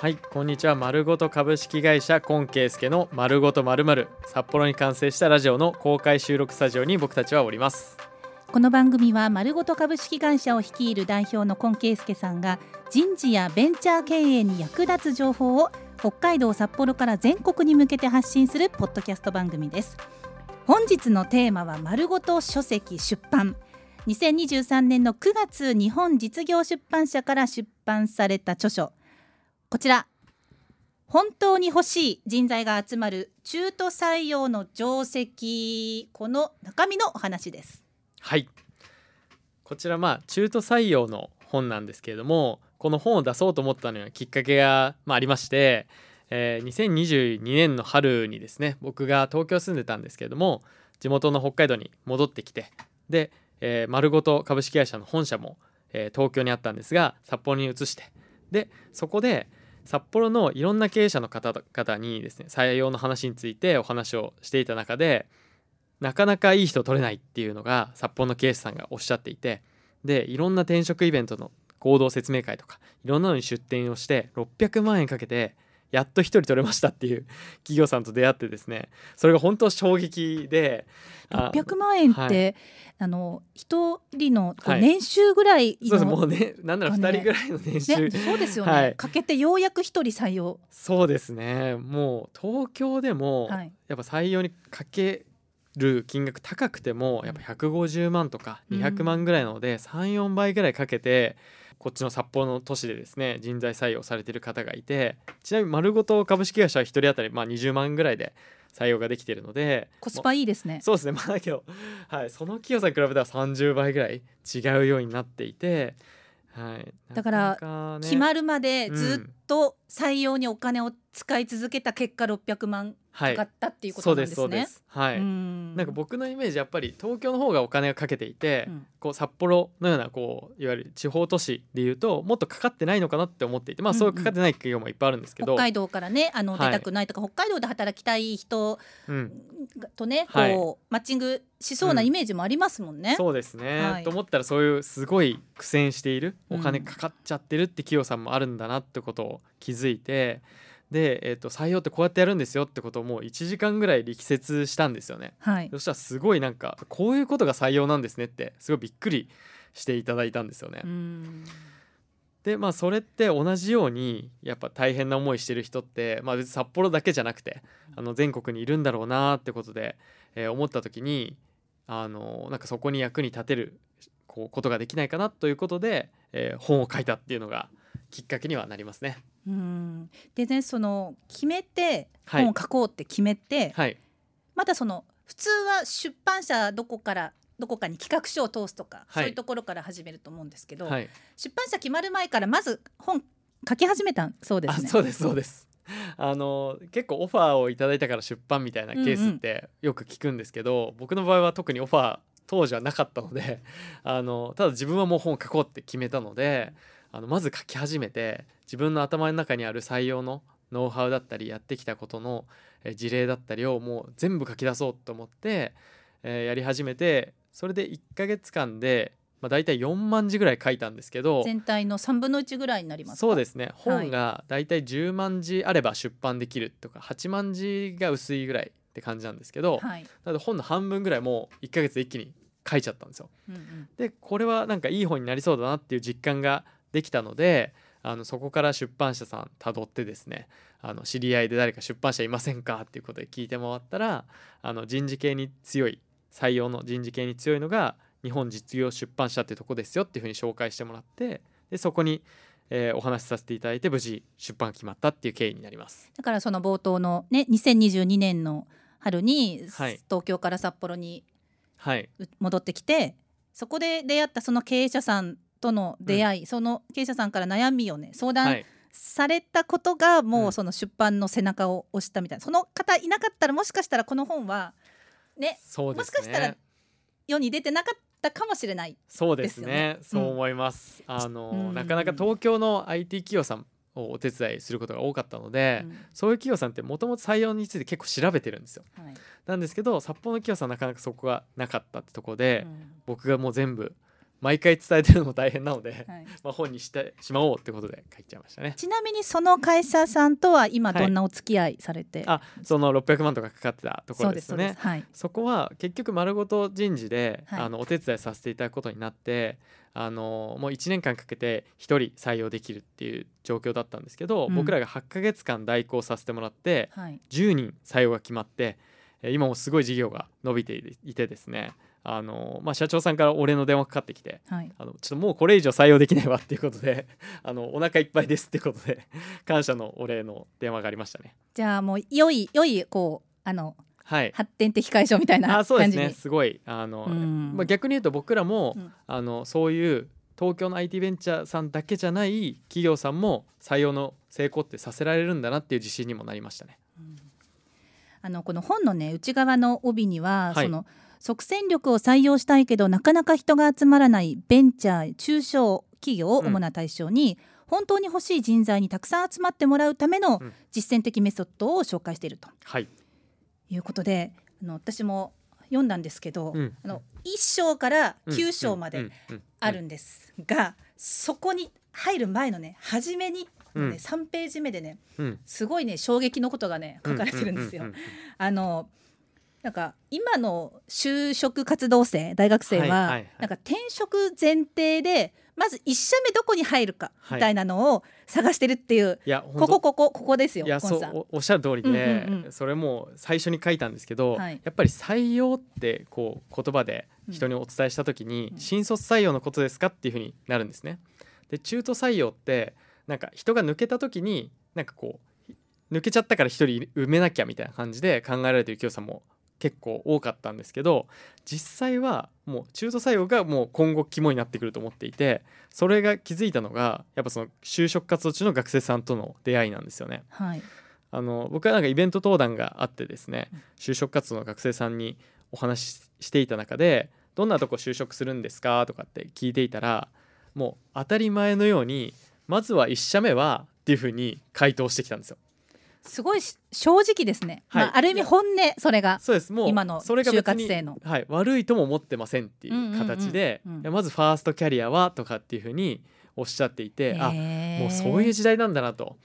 はいこんにちは。丸ごと株式会社コンケイスケの丸ごとまるまる札幌に完成したラジオの公開収録スタジオに僕たちはおります。この番組は丸ごと株式会社を率いる代表の今圭介さんが人事やベンチャー経営に役立つ情報を北海道札幌から全国に向けて発信するポッドキャスト番組です。本日のテーマは丸ごと書籍出版。2023年の9月日本実業出版社から出版された著書。こちら。本当に欲しい人材が集まる中途採用の定石この中身のお話です。はい。こちらまあ中途採用の本なんですけれどもこの本を出そうと思ったのにはきっかけが、まあ、ありまして、えー2022年の春にですね僕が東京住んでたんですけれども地元の北海道に戻ってきてで、えー丸ごと株式会社の本社も、えー東京にあったんですが札幌に移してでそこで札幌のいろんな経営者の方々にですね採用の話についてお話をしていた中でなかなかいい人取れないっていうのが札幌の経営者さんがおっしゃっていてでいろんな転職イベントの合同説明会とかいろんなのに出展をして600万円かけてやっと一人取れましたっていう企業さんと出会ってですね。それが本当衝撃で。あ600万円って、はい。あの一人の年収ぐらいの、そうです。もうねなんなら2人ぐらいの年収、ね、そうですよね、はい。かけてようやく一人採用、そうですね。もう東京でも、はい、やっぱ採用にかける金額高くてもやっぱ150万とかうん200万ぐらいなので、34倍ぐらいかけてこっちの札幌の都市でですね人材採用されている方がいてちなみに丸ごと株式会社は1人当たりまあ20万ぐらいで採用ができているのでコスパいいですね。そうですね。まあだけど、はい、その企業さんに比べたら30倍ぐらい違うようになっていて、はい、だからね。決まるまでうんずっと採用にお金を使い続けた結果600万はいかかったっていうこそうとなんですすねでそうで。す。はい、うん。なんか僕のイメージやっぱり東京の方がお金がかけていて、うん。こう札幌のようなこういわゆる地方都市でいうともっとかかってないのかなって思っていてまあうんうん。そうかかってない企業もいっぱいあるんですけど、北海道からねあのはい出たくないとか、北海道で働きたい人うん、とねはい。こう、マッチングしそうなイメージもありますもんね。そうですね、はい。と思ったらそういうすごい苦戦しているうん。お金かかっちゃってるって企業さんもあるんだなってことを気づいてで、えー、と採用ってこうやってやるんですよってことをもう1時間ぐらい力説したんですよね。はい、そしたらすごいなんかこういうことが採用なんですねってすごいびっくりしていただいたんですよね。うんでまあそれって同じようにやっぱ大変な思いしてる人って、まあ、別に札幌だけじゃなくてあの全国にいるんだろうなってことで、えー思った時にあのなんかそこに役に立てるこうことができないかなということで、えー本を書いたっていうのがきっかけにはなりますね。うんでねその決めてはい本を書こうって決めて、はい、またその普通は出版社どこからどこかに企画書を通すとか、はいそういうところから始めると思うんですけど、はい、出版社決まる前からまず本書き始めたそうですね。あそうですそうです。あの結構オファーをいただいたから出版みたいなケースってよく聞くんですけど、僕の場合は特にオファー当時はなかったのであのただ自分はもう本書こうって決めたのであのまず書き始めて自分の頭の中にある採用のノウハウだったりやってきたことのえ事例だったりをもう全部書き出そうと思って、えーやり始めてそれで1ヶ月間で、まあ、大体4万字ぐらい書いたんですけど全体の3分の1ぐらいになりますか？そうですね。はい。本がだいたい10万字あれば出版できるとか8万字が薄いぐらいって感じなんですけど、はい、なので本の半分ぐらいもう1ヶ月で一気に書いちゃったんですよ。うんうん。でこれはなんかいい本になりそうだなっていう実感ができたのであのそこから出版社さんたどってですねあの知り合いで誰か出版社いませんかっていうことで聞いて回ったらあの人事系に強い採用の人事系に強いのが日本実業出版社っていうとこですよっていうふうに紹介してもらってでそこに、えーお話しさせていただいて無事出版が決まったっていう経緯になります。だからその冒頭のね2022年の春に、はい東京から札幌にはい、う戻ってきてそこで出会ったその経営者さんとの出会い、その経営者さんから悩みをね相は談い、されたことがもううん。その出版の背中を押したみたいな、その方いなかったらもしかしたらこの本はねね。もしかしたら世に出てなかったかもしれない。そうですね。そう思います、あの、うん。なかなか東京の IT 企業さんをお手伝いすることが多かったので、うん。そういう企業さんってもともと採用について結構調べてるんですよ。はい。なんですけど札幌の企業さんはなかなかそこがなかったってところで、僕がもう全部毎回伝えてるのも大変なので、はい。まあ、本にしてしまおうってことで書いちゃいましたね。ちなみにその会社さんとは今どんなお付き合いされて、あその600万とかかかってたところですね。はい。そこは結局丸ごと人事で、はい。あのお手伝いさせていただくことになってあのもう1年間かけて1人採用できるっていう状況だったんですけど、うん。僕らが8ヶ月間代行させてもらってはい。10人採用が決まってえー今もすごい事業が伸びていいてですね。あの、まあ、社長さんからお礼の電話かかってきてはい。あのちょっともうこれ以上採用できないわっていうことで あのお腹いっぱいですってことで感謝のお礼の電話がありましたね。じゃあもう良い良いこうあのはい。発展的解消みたいなあそうで感じに。すねすごい。あの、うん。まあ、逆に言うと僕らも、うん。あのそういう東京の IT ベンチャーさんだけじゃない企業さんも採用の成功ってさせられるんだなっていう自信にもなりましたね。あのこの本のね内側の帯には、はい。その即戦力を採用したいけどなかなか人が集まらないベンチャー中小企業を主な対象に、本当に欲しい人材にたくさん集まってもらうためのうん。実践的メソッドを紹介していると。はい、いうことであの私も読んだんですけど、うん。あの1章からうん9章までうん。うん。あるんですが、そこに入る前のね初めに、うん。ね3ページ目でねうん。すごいね衝撃のことがね書かれてるんですよ。あのなんか今の就職活動生大学生は、はいはいはい。なんか転職前提でまず1社目どこに入るかはい。みたいなのを探してるっていう、いやここここここですよいや。そうおおっしゃる通りで、それも最初に書いたんですけど、はい。やっぱり採用ってこう言葉で人にお伝えした時に、うん。新卒採用のことですかっていうふうになるんですね。で中途採用ってなんか人が抜けた時になんかこう抜けちゃったから一人埋めなきゃみたいな感じで考えられてる企業さんも結構多かったんですけど実際はもう中途採用がもう今後肝になってくると思っていてそれが気づいたのがやっぱその就職活動中の学生さんとの出会いなんですよね。はいあの僕はなんかイベント登壇があってですねうん就職活動の学生さんにお話ししていた中で「どんなとこ就職するんですか?」とかって聞いていたらもう当たり前のようにまずは1社目はっていうふうに回答してきたんですよ。すごいし正直ですね、はい。まあ、ある意味本音それがそうです。もう今のそれが別に就活生の。はい、悪いとも思ってませんっていう形で、うんうんうんまずファーストキャリアはとかっていうふうにおっしゃっていて、あもうそういう時代なんだなと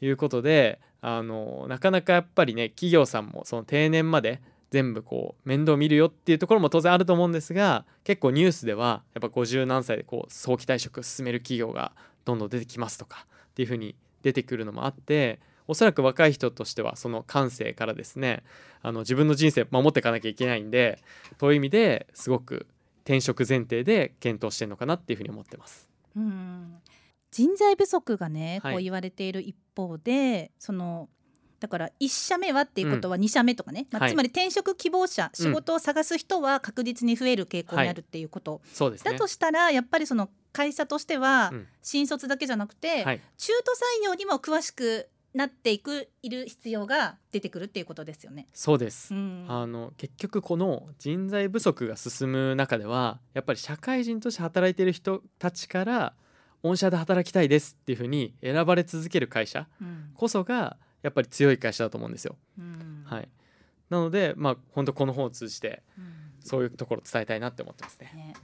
いうことであのなかなかやっぱりね企業さんもその定年まで全部こう面倒見るよっていうところも当然あると思うんですが結構ニュースではやっぱ50何歳でこう早期退職進める企業がどんどん出てきますとかっていうふうに出てくるのもあっておそらく若い人としてはその感性からですねあの自分の人生守っていかなきゃいけないんでそういう意味ですごく転職前提で検討してるのかなっていうふうに思ってます。うん。人材不足がね、はい。こう言われている一方でそのだから1社目はっていうことは2社目とかね、まあはい。つまり転職希望者、仕事を探す人は確実に増える傾向にあるっていうこと、そうですね。だとしたらやっぱりその会社としてはうん。新卒だけじゃなくて、はい。中途採用にも詳しくなっていくいる必要が出てくるっていうことですよね。そうです。う、ん。あの結局この人材不足が進む中ではやっぱり社会人として働いている人たちから御社で働きたいですっていうふうに選ばれ続ける会社うん。こそがやっぱり強い会社だと思うんですよ。うん。はい、なのでまあ本当この本を通じてうん。そういうところを伝えたいなって思ってますね。ね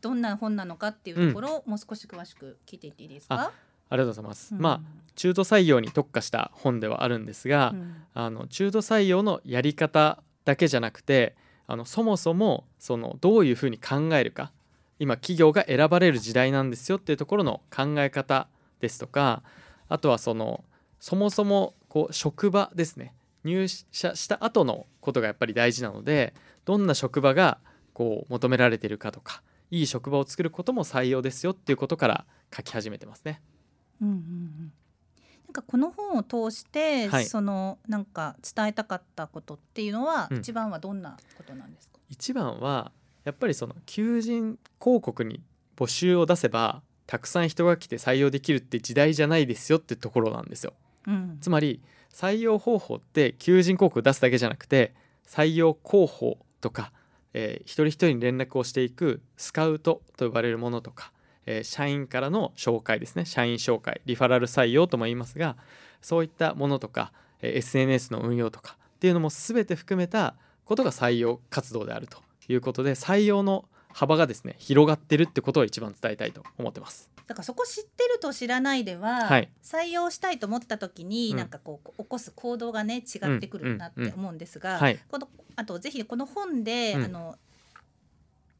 どんな本なのかっていうところをもう少し詳しく聞いていっていいですか？ありがとうございます。うんまあ中途採用に特化した本ではあるんですが、うんあの中途採用のやり方だけじゃなくてあのそもそもそのどういうふうに考えるか今企業が選ばれる時代なんですよっていうところの考え方ですとかあとはそのそもそもこう職場ですね入社した後のことがやっぱり大事なのでどんな職場がこう求められているかとかいい職場を作ることも採用ですよっていうことから書き始めてますね。うんうんうん。なんかこの本を通して、はい。そのなんか伝えたかったことっていうのは、うん。一番はどんなことなんですか？一番はやっぱりその求人広告に募集を出せばたくさん人が来て採用できるって時代じゃないですよってところなんですよ。うん。つまり採用方法って求人広告出すだけじゃなくて採用広報とか、えー一人一人に連絡をしていくスカウトと呼ばれるものとか、えー社員からの紹介ですね社員紹介リファラル採用とも言いますがそういったものとか、えー SNS の運用とかっていうのも全て含めたことが採用活動であるということで採用の幅がですね広がってるってことを一番伝えたいと思ってます。だからそこ知ってると知らないでは、はい。採用したいと思った時に、うん。なんかこう起こす行動がね違ってくるなって思うんですが、はい。このあとぜひこの本で、うん。あの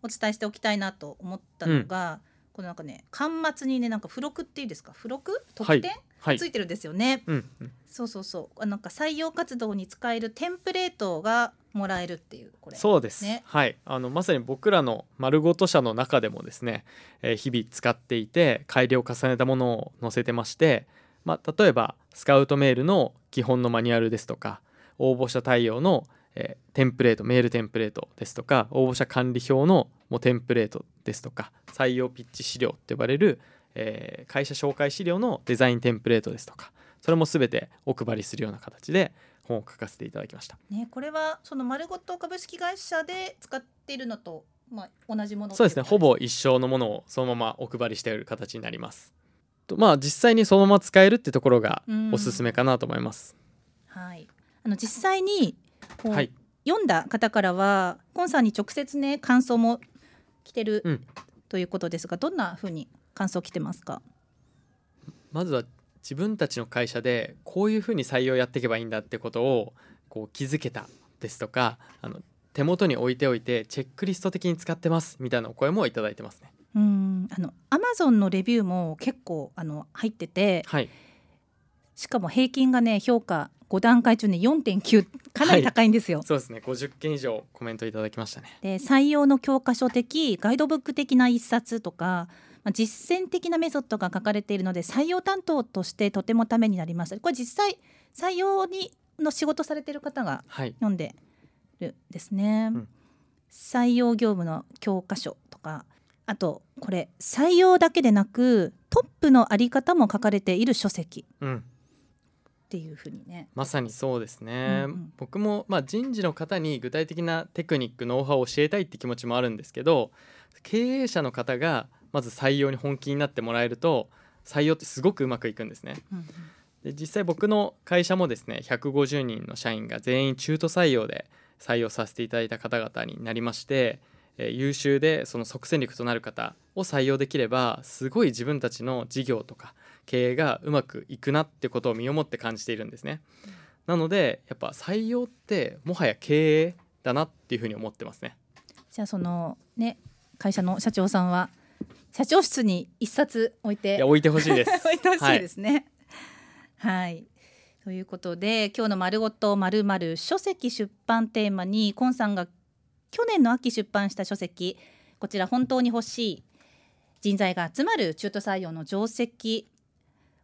お伝えしておきたいなと思ったのが、このなんかね端末にねなんか付録っていうんですか？付録？特典、はいついてるんですよね。うんうん。そうそうそう。あなんか採用活動に使えるテンプレートがもらえるっていうこれ。そうです、ね。はい。あのまさに僕らの丸ごと社の中でもですね、えー日々使っていて改良を重ねたものを載せてまして、まあ、例えばスカウトメールの基本のマニュアルですとか応募者対応の、えーテンプレートメールテンプレートですとか応募者管理表のもうテンプレートですとか採用ピッチ資料って呼ばれる、えー会社紹介資料のデザインテンプレートですとかそれも全てお配りするような形で本を書かせていただきました。ねこれはその丸ごと株式会社で使っているのとまあ同じものそうですね。ほぼ一生のものをそのままお配りしている形になります。とまあ実際にそのまま使えるってところがうん。おすすめかなと思います、はい。あの実際にこう、はい。読んだ方からはコンさんに直接ね感想も来てる、うん。ということですがどんな風に感想来てますか？まずは自分たちの会社でこういうふうに採用やっていけばいいんだってことをこう気づけたですとかあの手元に置いておいてチェックリスト的に使ってますみたいなお声もいただいてますね。うん。あのアマゾンのレビューも結構あの入っててはい。しかも平均がね評価5段階中ね4.9かなり高いんですよ。そうですね。50件以上コメントいただきましたね。で採用の教科書的ガイドブック的な一冊とか、まあ、実践的なメソッドが書かれているので採用担当としてとてもためになりましたこれ実際採用にの仕事されている方がはい。読んでるんですね、うん。採用業務の教科書とかあとこれ採用だけでなくトップのあり方も書かれている書籍うん。っていうふうにね。まさにそうですね、うんうん。僕もまあ人事の方に具体的なテクニックノウハウを教えたいって気持ちもあるんですけど経営者の方がまず採用に本気になってもらえると採用ってすごくうまくいくんですねうんうんで実際僕の会社もですね150人の社員が全員中途採用で採用させていただいた方々になりまして、えー優秀でその即戦力となる方を採用できればすごい自分たちの事業とか経営がうまくいくなってことを身をもって感じているんですね。なのでやっぱ採用ってもはや経営だなっていうふうに思ってますね。じゃあそのね会社の社長さんは社長室に一冊置いていや置いてほしいです。置いてほしいですね。はい、ということで今日の「まるごとまるまる書籍出版テーマにコンさんが去年の秋出版した書籍こちら本当に欲しい人材が集まる中途採用の定石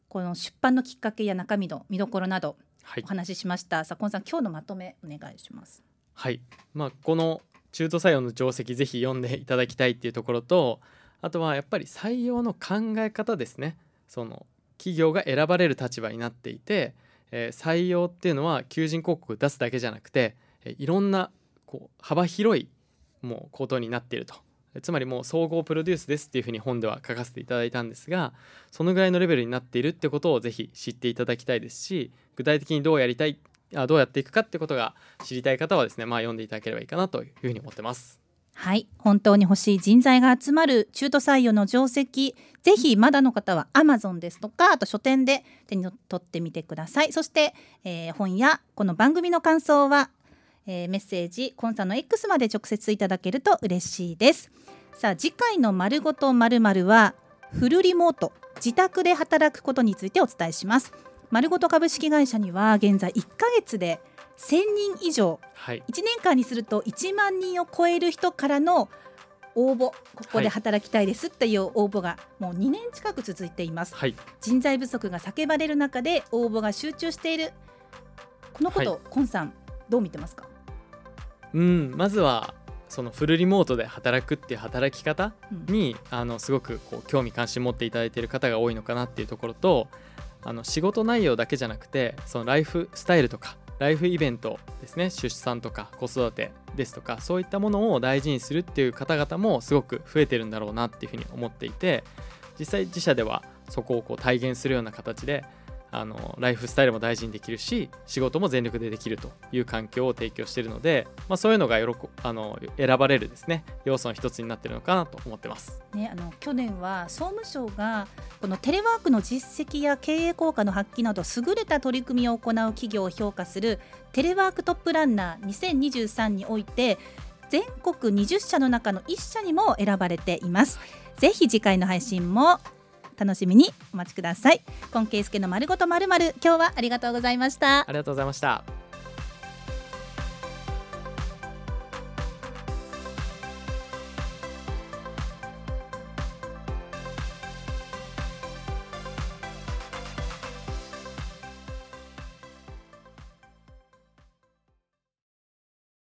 この出版のきっかけや中身の見どころなどはいお、話ししました。さあコンさん今日のまとめお願いします。はいまあ、この中途採用の定石ぜひ読んでいただきたいっていうところとあとはやっぱり採用の考え方ですねその企業が選ばれる立場になっていて、えー採用っていうのは求人広告を出すだけじゃなくて、えーいろんなこう幅広いもうことになっているとつまりもう総合プロデュースですっていうふうに本では書かせていただいたんですがそのぐらいのレベルになっているってことをぜひ知っていただきたいですし具体的にどうやりたいあどうやっていくかってことが知りたい方はですねまあ読んでいただければいいかなというふうに思ってます。はい。本当に欲しい人材が集まる中途採用の定石。ぜひまだの方は Amazon ですとかあと書店で手に取ってみてください。そして、えー本やこの番組の感想は、えーメッセージコンさんの X まで直接いただけると嬉しいです。さあ次回のまるごとまるまるはフルリモート自宅で働くことについてお伝えします。まるごと株式会社には現在1ヶ月で1000人以上。はい、1年間にすると1万人を超える人からの応募。ここで働きたいですっていう応募がもう2年近く続いています。はい、人材不足が叫ばれる中で応募が集中している。このこと、はコンさんどう見てますか？うんまずはそのフルリモートで働くっていう働き方うん。にあのすごくこう興味関心持っていただいている方が多いのかなっていうところとあの仕事内容だけじゃなくてそのライフスタイルとかライフイベントですね。出産とか子育てですとかそういったものを大事にするっていう方々もすごく増えてるんだろうなっていうふうに思っていて実際自社ではそこをこう体現するような形であのライフスタイルも大事にできるし仕事も全力でできるという環境を提供しているので、まあ、そういうのが喜あの選ばれるですね要素の一つになっているのかなと思ってます。ね、あの去年は総務省がこのテレワークの実績や経営効果の発揮など優れた取り組みを行う企業を評価するテレワークトップランナー2023において全国20社の中の1社にも選ばれています。ぜひ次回の配信も楽しみにお待ちください。今圭介の丸ごとまるまる今日はありがとうございました。ありがとうございました。